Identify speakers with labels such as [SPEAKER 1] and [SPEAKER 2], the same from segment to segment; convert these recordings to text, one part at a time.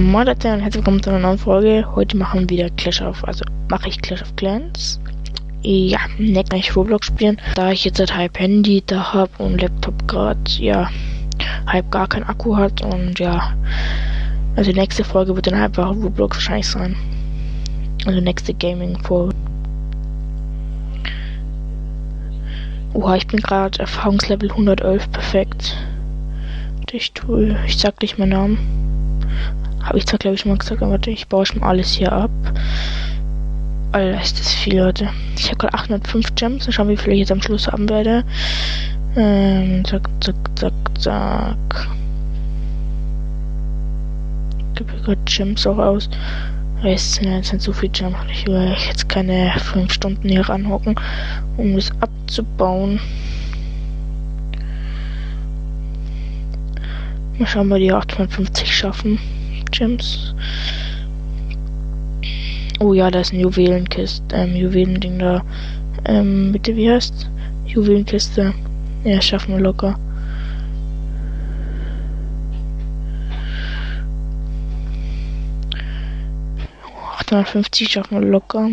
[SPEAKER 1] Moin Leute und herzlich willkommen zu einer neuen Folge. Heute machen wir wieder Clash of, also mache ich Clash of Clans. Ja, kann ich Roblox spielen, da ich jetzt halt halb Handy da habe und Laptop gerade, ja, halb gar kein Akku hat und ja, also die nächste Folge wird dann einfach Roblox wahrscheinlich sein. Also nächste Gaming-Folge. Oha, ich bin gerade Erfahrungslevel 111, perfekt. Ich tue, ich sag nicht meinen Namen. Habe ich zwar, glaube ich, schon mal gesagt, aber ich baue schon alles hier ab. Alter, ist das viel, Leute. Ich habe gerade 805 Gems. Dann schauen wie viel ich jetzt am Schluss haben werde. Ähm, zack, zack, zack, zack. Ich gebe gerade Gems auch aus. Es sind jetzt nicht so viele Gems. Ich will jetzt keine 5 Stunden hier ranhocken, um das abzubauen. Mal schauen, ob wir die 850 schaffen. Gems. Oh ja, da ist ein Juwelenkiste, ähm, Juwelending da. Ähm, bitte, wie heißt? Juwelenkiste. Ja, schaffen wir locker. Achthundertfünfzig schaffen wir locker.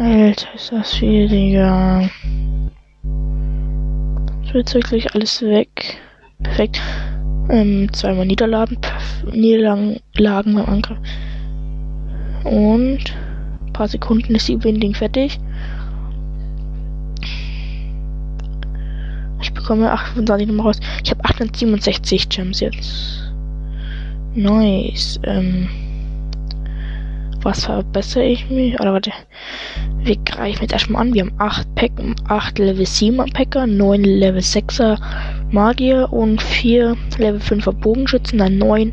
[SPEAKER 1] Alter, ist das viel, Digga. Jetzt wirklich alles weg. Perfekt. Ähm, zweimal Niederlagen, Niederlagen beim Angriff. Und ein paar Sekunden ist die Winding fertig. Ich bekomme 28 Nummer raus. Ich habe 867 Gems jetzt. Nice. Ähm, was verbessere ich mich? Oder warte. Wir greifen jetzt erstmal an. Wir haben 8 Pack, 8 Level 7er Packer, 9 Level 6er Magier und 4 Level 5er Bogenschützen, dann 9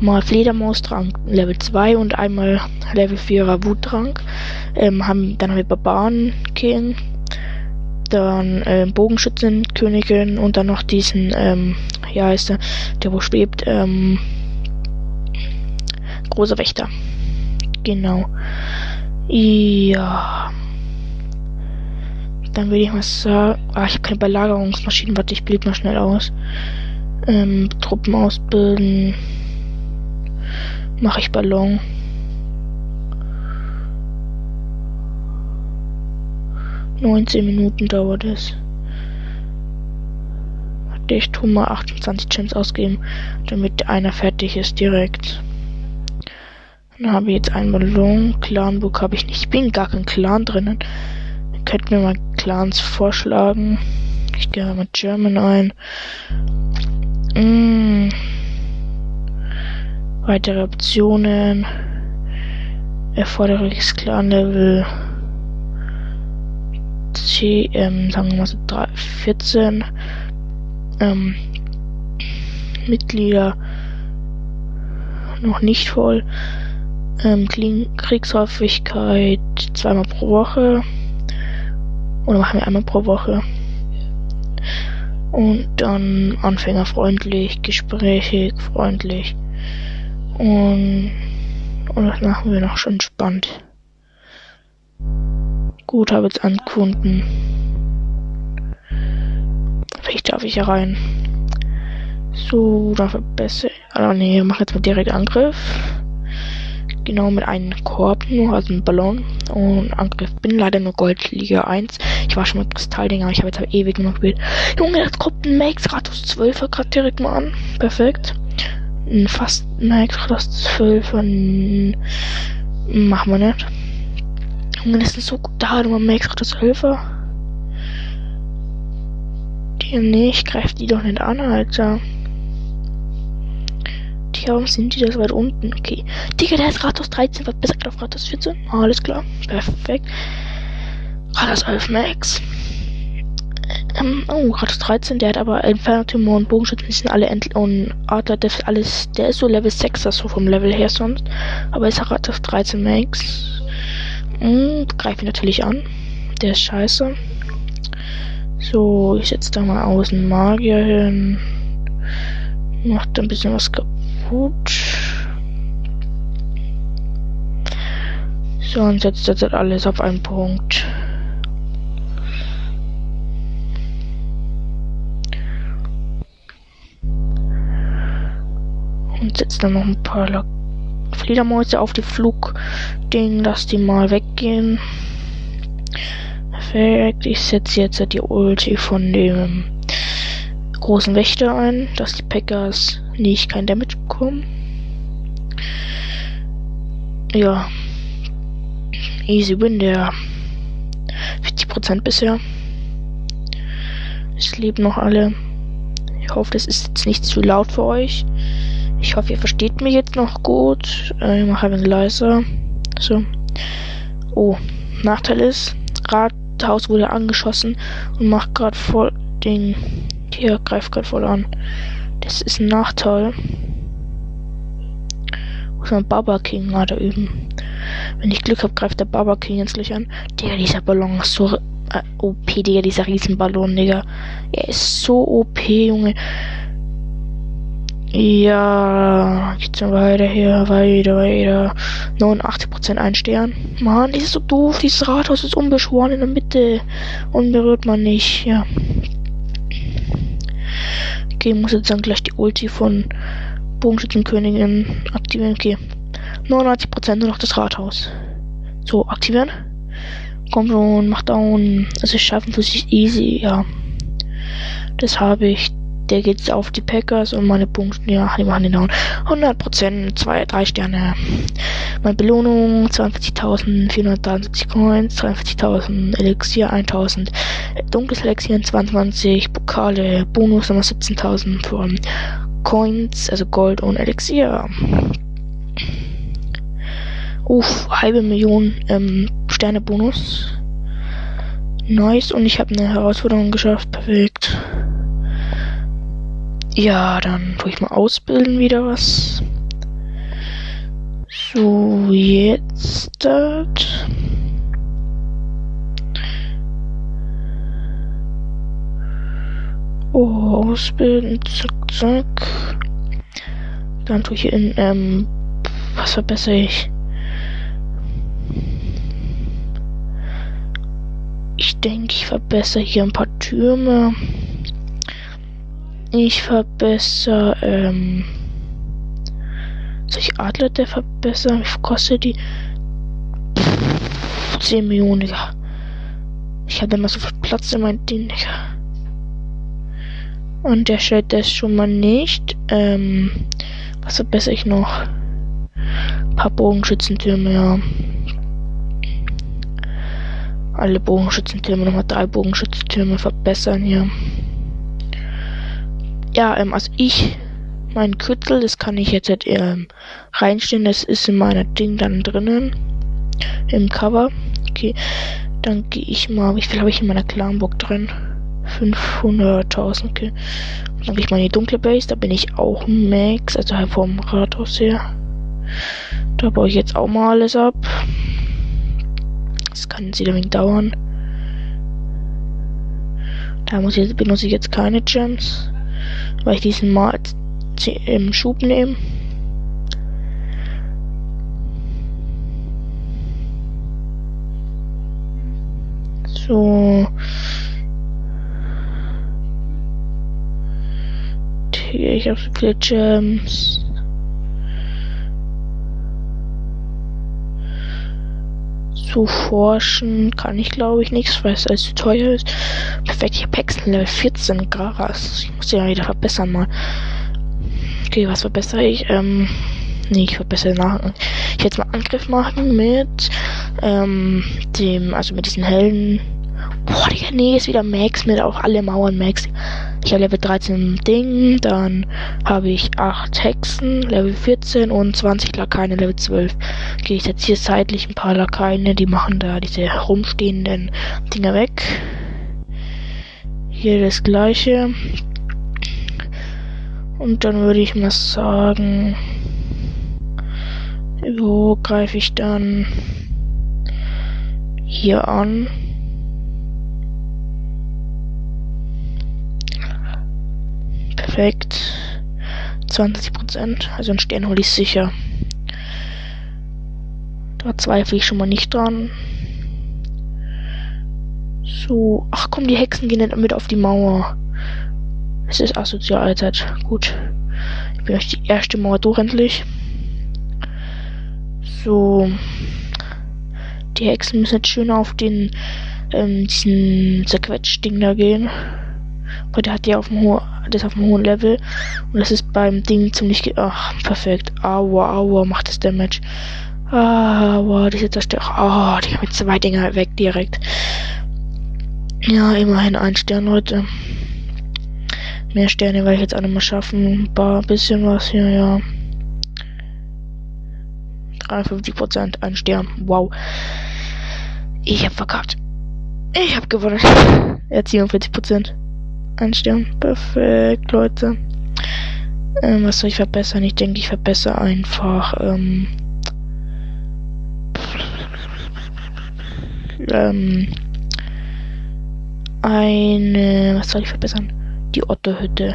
[SPEAKER 1] mal Fledermausdrang Level 2 und einmal Level 4er Wuttrank. Ähm, haben, dann haben wir Barbaren King, dann ähm, Bogenschützen Königin und dann noch diesen, ähm, ja ist der, der wo schwebt, ähm, großer Wächter. Genau. Ja. Dann würde ich mal sagen. Ah, ich habe keine Belagerungsmaschinen. Warte, ich bild mal schnell aus. Ähm, Truppen ausbilden. Mache ich Ballon. Neunzehn Minuten dauert es. Ich tue mal 28 Gems ausgeben, damit einer fertig ist direkt. Dann habe ich jetzt einen Ballon. Clanbook habe ich nicht. Ich bin gar kein Clan drinnen. Ihr könnt mir mal Clans vorschlagen. Ich gehe mal German ein. Mm. Weitere Optionen. Erforderliches Clan-Level. C, ähm, sagen wir mal so 3, 14. Ähm, Mitglieder noch nicht voll. Ähm, Kriegshäufigkeit zweimal pro Woche. Oder machen wir einmal pro Woche. Und dann anfängerfreundlich, gesprächig, freundlich. Und, und das machen wir noch schon spannend. Gut, habe jetzt einen Kunden. Vielleicht darf ich hier rein. So, dann verbessere. Ah, nee, mach jetzt mal direkt Angriff genau mit einem Korb, nur also ein Ballon und Angriff. Bin leider nur Gold Liga 1. Ich war schon mit Kristalldinger, aber ich habe jetzt halt ewig noch gespielt. Junge, das kommt ein Max Ratus 12er gerade direkt mal an. Perfekt. Ein fast Max Ratus 12er. Machen wir nicht. Junge, das ist so gut da, du Max Ratus 12er. Die, nee, ich greif die doch nicht an, Alter. Tja, sind die das weit unten? Okay. Digga, der ist Ratos 13, was besser auf Ratos 14. alles klar. Perfekt. Ratos 11 Max. Ähm, oh, Ratos 13, der hat aber Inferno und Bogenschützen, sind alle Ent und Adler, der ist alles, der ist so Level 6, das so vom Level her sonst. Aber ist Ratos 13 Max. Hm, greife ich natürlich an. Der ist scheiße. So, ich setze da mal außen Magier hin. Macht ein bisschen was kaputt gut. So, und setzt jetzt alles auf einen Punkt. Und setzt dann noch ein paar Fledermäuse auf die Flugding, dass die mal weggehen. Perfekt. Ich setze jetzt die Ulti von dem großen Wächter ein, dass die Packers nicht kein Damage bekommen. Ja. Easy Win, der 40% bisher. Es leben noch alle. Ich hoffe, das ist jetzt nicht zu laut für euch. Ich hoffe, ihr versteht mich jetzt noch gut. Äh, ich mache ein leiser. So. Oh, Nachteil ist, Rathaus wurde angeschossen und macht gerade voll den. Hier, greift gerade voll an. Das ist ein Nachteil. Muss man Baba King gerade üben. Wenn ich Glück habe, greift der Baba King jetzt gleich an. Digga, dieser Ballon ist so äh, OP, Digga, dieser Riesenballon, Digga. Er ist so OP, Junge. Ja, geht's dann weiter hier, weiter, weiter. 89% ein Stern. Mann, ist so doof. Dieses Rathaus ist unbeschworen in der Mitte. Und berührt man nicht, ja. Okay, muss jetzt dann gleich die Ulti von Bogenschützenkönigin aktivieren. Okay. 99% nur noch das Rathaus. So, aktivieren. Komm schon, mach down. Also schaffen für sich easy, ja. Das habe ich der geht auf die Packers und meine Punkte, ja, die machen den down. 100%, 2, 3 Sterne. Meine Belohnung, 42.473 Coins, 43.000 Elixier, 1.000 dunkles Elixier, 22 Pokale, Bonus nochmal 17.000 für Coins, also Gold und Elixier. Uff, halbe Million ähm, Sterne Bonus. Nice und ich habe eine Herausforderung geschafft. Perfekt. Ja, dann tue ich mal ausbilden wieder was. So, jetzt. Oh, ausbilden, zack, zack. Dann tue ich in, ähm, was verbessere ich? Ich denke, ich verbessere hier ein paar Türme. Ich verbessere, ähm. Soll ich Adler der viel kostet die? Pff, 10 Millionen, Digga. Ich hatte immer so viel Platz in meinem Ding, Digga. Und der stellt das schon mal nicht. Ähm. Was verbessere ich noch? Ein paar Bogenschützentürme, ja. Alle Bogenschützentürme, nochmal drei Bogenschützentürme verbessern hier ja, ähm, also ich, mein Kürzel, das kann ich jetzt halt, ähm, reinstellen. Das ist in meiner Ding dann drinnen. Im Cover. Okay. Dann gehe ich mal, wie viel habe ich in meiner Clanburg drin? 500.000, okay. Dann gehe ich mal in die dunkle Base, da bin ich auch Max, also halt vom Rathaus her. Da baue ich jetzt auch mal alles ab. Das kann wieder wenig dauern. Da muss ich, benutze ich jetzt keine Gems weil ich diesen mal im Schub nehme. So. Ich habe so viele Gems. zu forschen kann ich glaube ich nichts, weil es alles zu teuer ist. Perfekt, ich habe Hexen Level 14 Garas. Ich muss ja wieder verbessern mal. Okay, was verbessere ich? Ähm, nee, ich verbessere nach. Ich jetzt mal Angriff machen mit ähm, dem, also mit diesen Helden. Boah, Digga, nee, ist wieder Max mit auch alle Mauern Max. Ich habe Level 13 Ding, dann habe ich 8 Hexen, Level 14 und 20 Lakaien, Level 12. Gehe ich jetzt hier seitlich ein paar Lakaien, die machen da diese herumstehenden Dinger weg. Hier das gleiche. Und dann würde ich mal sagen, wo greife ich dann hier an? Perfekt. 20%. Also ein Stern hole ich sicher. Da zweifle ich schon mal nicht dran. So. Ach komm, die Hexen gehen nicht mit auf die Mauer. Es ist asozial, Alter. Gut. Ich bin euch die erste Mauer durch endlich. So. Die Hexen müssen jetzt schön auf den ähm, diesen Zerquetsch-Ding da gehen. Weil der hat ja auf dem hohen, das auf dem hohen Level. Und das ist beim Ding ziemlich, ach, perfekt. Aua, aua, macht das Damage. Aua, diese Zerstörung. Oh, die haben jetzt zwei Dinger weg direkt. Ja, immerhin ein Stern, Leute. Mehr Sterne werde ich jetzt auch nicht mehr schaffen. Ein paar bisschen was hier, ja. 53 Prozent, ein Stern. Wow. Ich hab verkackt. Ich hab gewonnen. Jetzt 47 Prozent. Ein Stern. Perfekt, Leute. Ähm, was soll ich verbessern? Ich denke, ich verbessere einfach, ähm, ähm, eine, was soll ich verbessern? Die Otto-Hütte.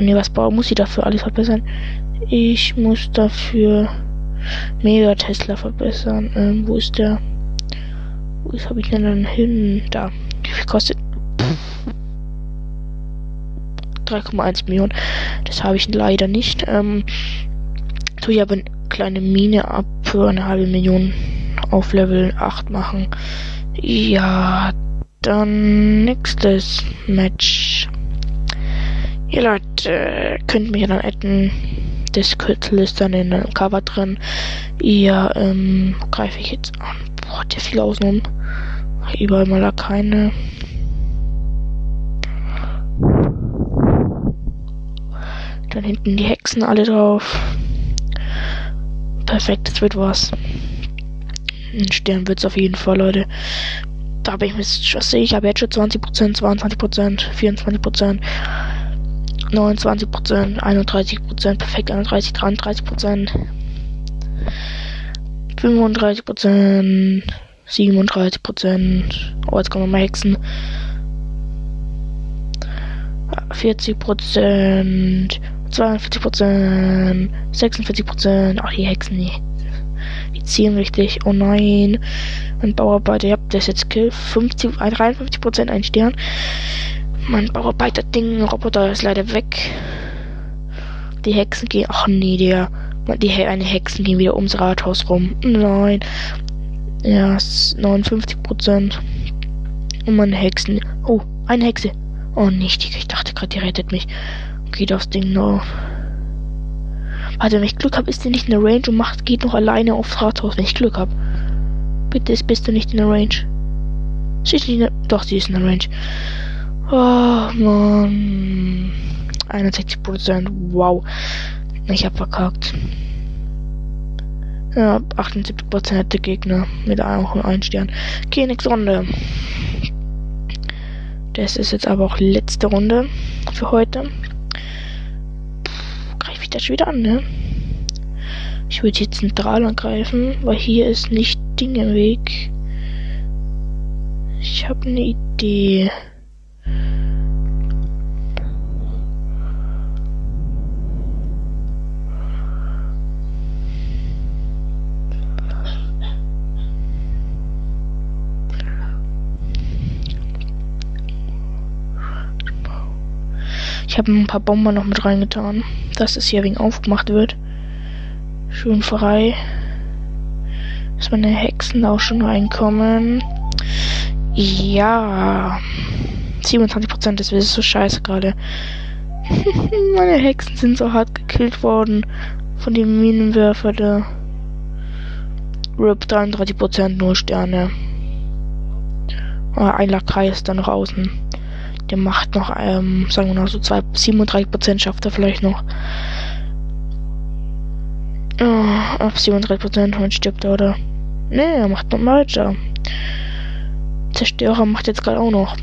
[SPEAKER 1] Ne, was muss ich dafür alles verbessern? Ich muss dafür Mega Tesla verbessern. Ähm, wo ist der? Wo ist, habe ich denn dann hin? Da. Wie viel kostet? 3,1 Millionen. Das habe ich leider nicht. Ähm, tue ich aber eine kleine Mine ab für eine halbe Million auf Level 8 machen. Ja, dann nächstes Match. Ihr Leute, könnt mich dann adden. Das Kürzel ist dann in einem Cover drin. Ja, ähm, greife ich jetzt an. Boah, der viel außen Überall mal da keine. Dann hinten die Hexen alle drauf. Perfekt, das wird was. Ein Stern wird es auf jeden Fall, Leute. Da habe ich mir sehe ich habe jetzt schon 20%, 22%, 24%. 29 Prozent, 31 Prozent, perfekt 31, 33 Prozent, 35 Prozent, 37 Prozent. Oh, jetzt kommen wir mal Hexen. 40 Prozent, 42 Prozent, 46 Prozent. Ach, die Hexen, die ziehen richtig. Oh nein. Mein Bauarbeiter, ja, der ist jetzt Kill. 50, 53 Prozent, ein Stern. Mein Bauarbeiter-Ding, Roboter ist leider weg. Die Hexen gehen. Ach nee, der. Die eine Hexen gehen wieder ums Rathaus rum. Nein. Ja, 59 Prozent. Und meine Hexen. Oh, eine Hexe. Oh nicht, ich dachte gerade, die rettet mich. Geht aufs Ding noch. Warte, wenn ich Glück habe, ist die nicht in der Range und macht, geht noch alleine aufs Rathaus, wenn ich Glück habe. Bitte bist du nicht in der Range. Sie ist nicht in der, doch, sie ist in der Range. Oh Mann. 61 Prozent. Wow. Ich hab verkackt. Ja, 78 Prozent der Gegner mit auch nur ein Stern. Okay, nächste Runde. Das ist jetzt aber auch letzte Runde für heute. Das schon wieder an, ne? Ich würde hier zentral angreifen, weil hier ist nicht Ding im Weg. Ich habe eine Idee. Ich habe ein paar Bomber noch mit reingetan, dass es hier wegen aufgemacht wird. Schön frei. Dass meine Hexen auch schon reinkommen. Ja. 27% das ist so scheiße gerade. meine Hexen sind so hart gekillt worden von dem Minenwerfer da. RIP 33% nur Sterne. Ah, ein Lakai ist da noch außen. Der macht noch, ähm, sagen wir noch so zwei, 37% schafft er vielleicht noch. Oh, auf 37% und stirbt er, oder? Nee, er macht noch weiter. Zerstörer macht jetzt gerade auch noch.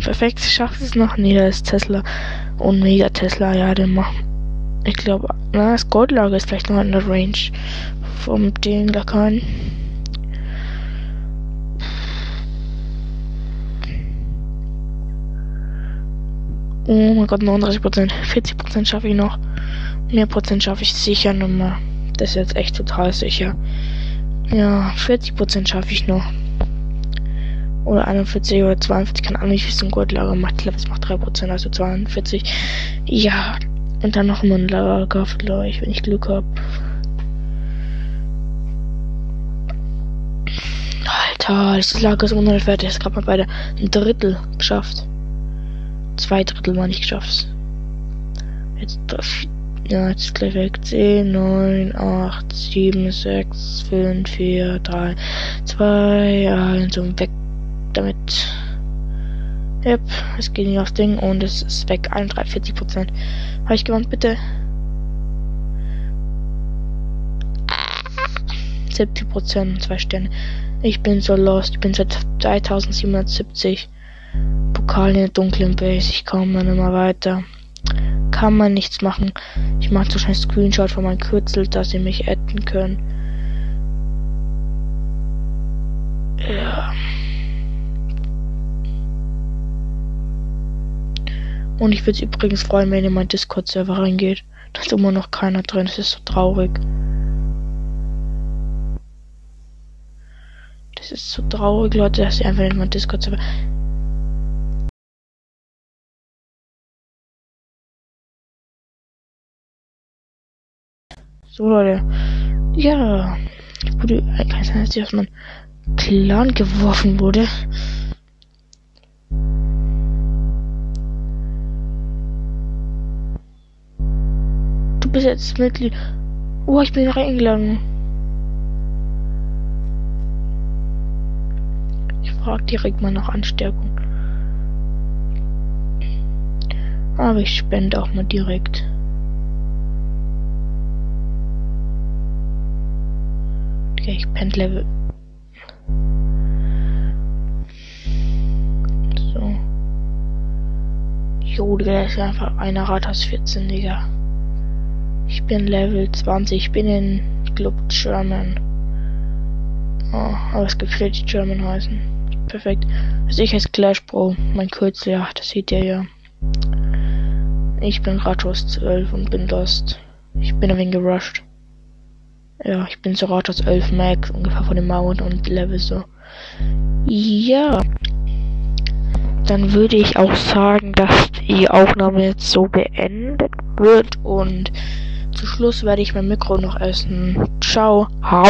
[SPEAKER 1] Perfekt, schafft es noch. Nee, da ist Tesla. Und Mega Tesla, ja, der macht. Ich glaube, na, das Goldlager ist vielleicht noch in der Range vom Ding, da kann. Oh mein Gott, 39 Prozent. 40 Prozent schaffe ich noch. Mehr Prozent schaffe ich sicher mehr. Das ist jetzt echt total sicher. Ja, 40% schaffe ich noch. Oder 41 oder 42, kann auch nicht wissen, gut, Lager macht, ich glaube, es macht 3%, also 42. Ja, und dann noch mal ein Lager vielleicht, wenn ich Glück habe. Alter, das Lager ist unfertig. Das gerade mal bei der ein Drittel geschafft. Zwei Drittel mal nicht geschafft. Jetzt ja, jetzt gleich weg. 10, 9, 8, 7, 6, 5, 4, 3, 2, 1 und weg damit. Yep, es geht nicht aufs Ding und es ist weg. 41 Prozent. Habe ich gewonnen, bitte? 70 Prozent, zwei Sterne. Ich bin so lost. Ich bin seit 3770 In der dunklen Base. Ich komme mehr weiter. Kann man nichts machen. Ich mache so schnell Screenshot von meinem Kürzel, dass sie mich adden können. Ja. Und ich würde es übrigens freuen, wenn ihr in meinen Discord-Server reingeht. Da ist immer noch keiner drin. Das ist so traurig. Das ist so traurig, Leute, dass ihr einfach in meinen Discord-Server. So, Leute. Ja. Ich wurde, kann sein, dass ich aus meinem Clan geworfen wurde. bist jetzt Mitglied. Oh, ich bin reingegangen. Ich frage direkt mal nach Anstärkung. Aber ich spende auch mal direkt. Okay, ich pendle. So. Jo, der ist einfach einer Rathaus 14, Digga. Ich bin Level 20. Ich bin in Club German. Oh, aber es gibt die German heißen. Perfekt. Also ich heiße Clash Bro. Mein Kürzel, ja, das seht ihr ja. Ich bin Ratos 12 und bin lost. Ich bin ein wenig gerusht. Ja, ich bin so Ratos 11 Max, ungefähr von den Mauern und Level so. Ja. Dann würde ich auch sagen, dass die Aufnahme jetzt so beendet wird und zu Schluss werde ich mein Mikro noch essen. Ciao. Hau.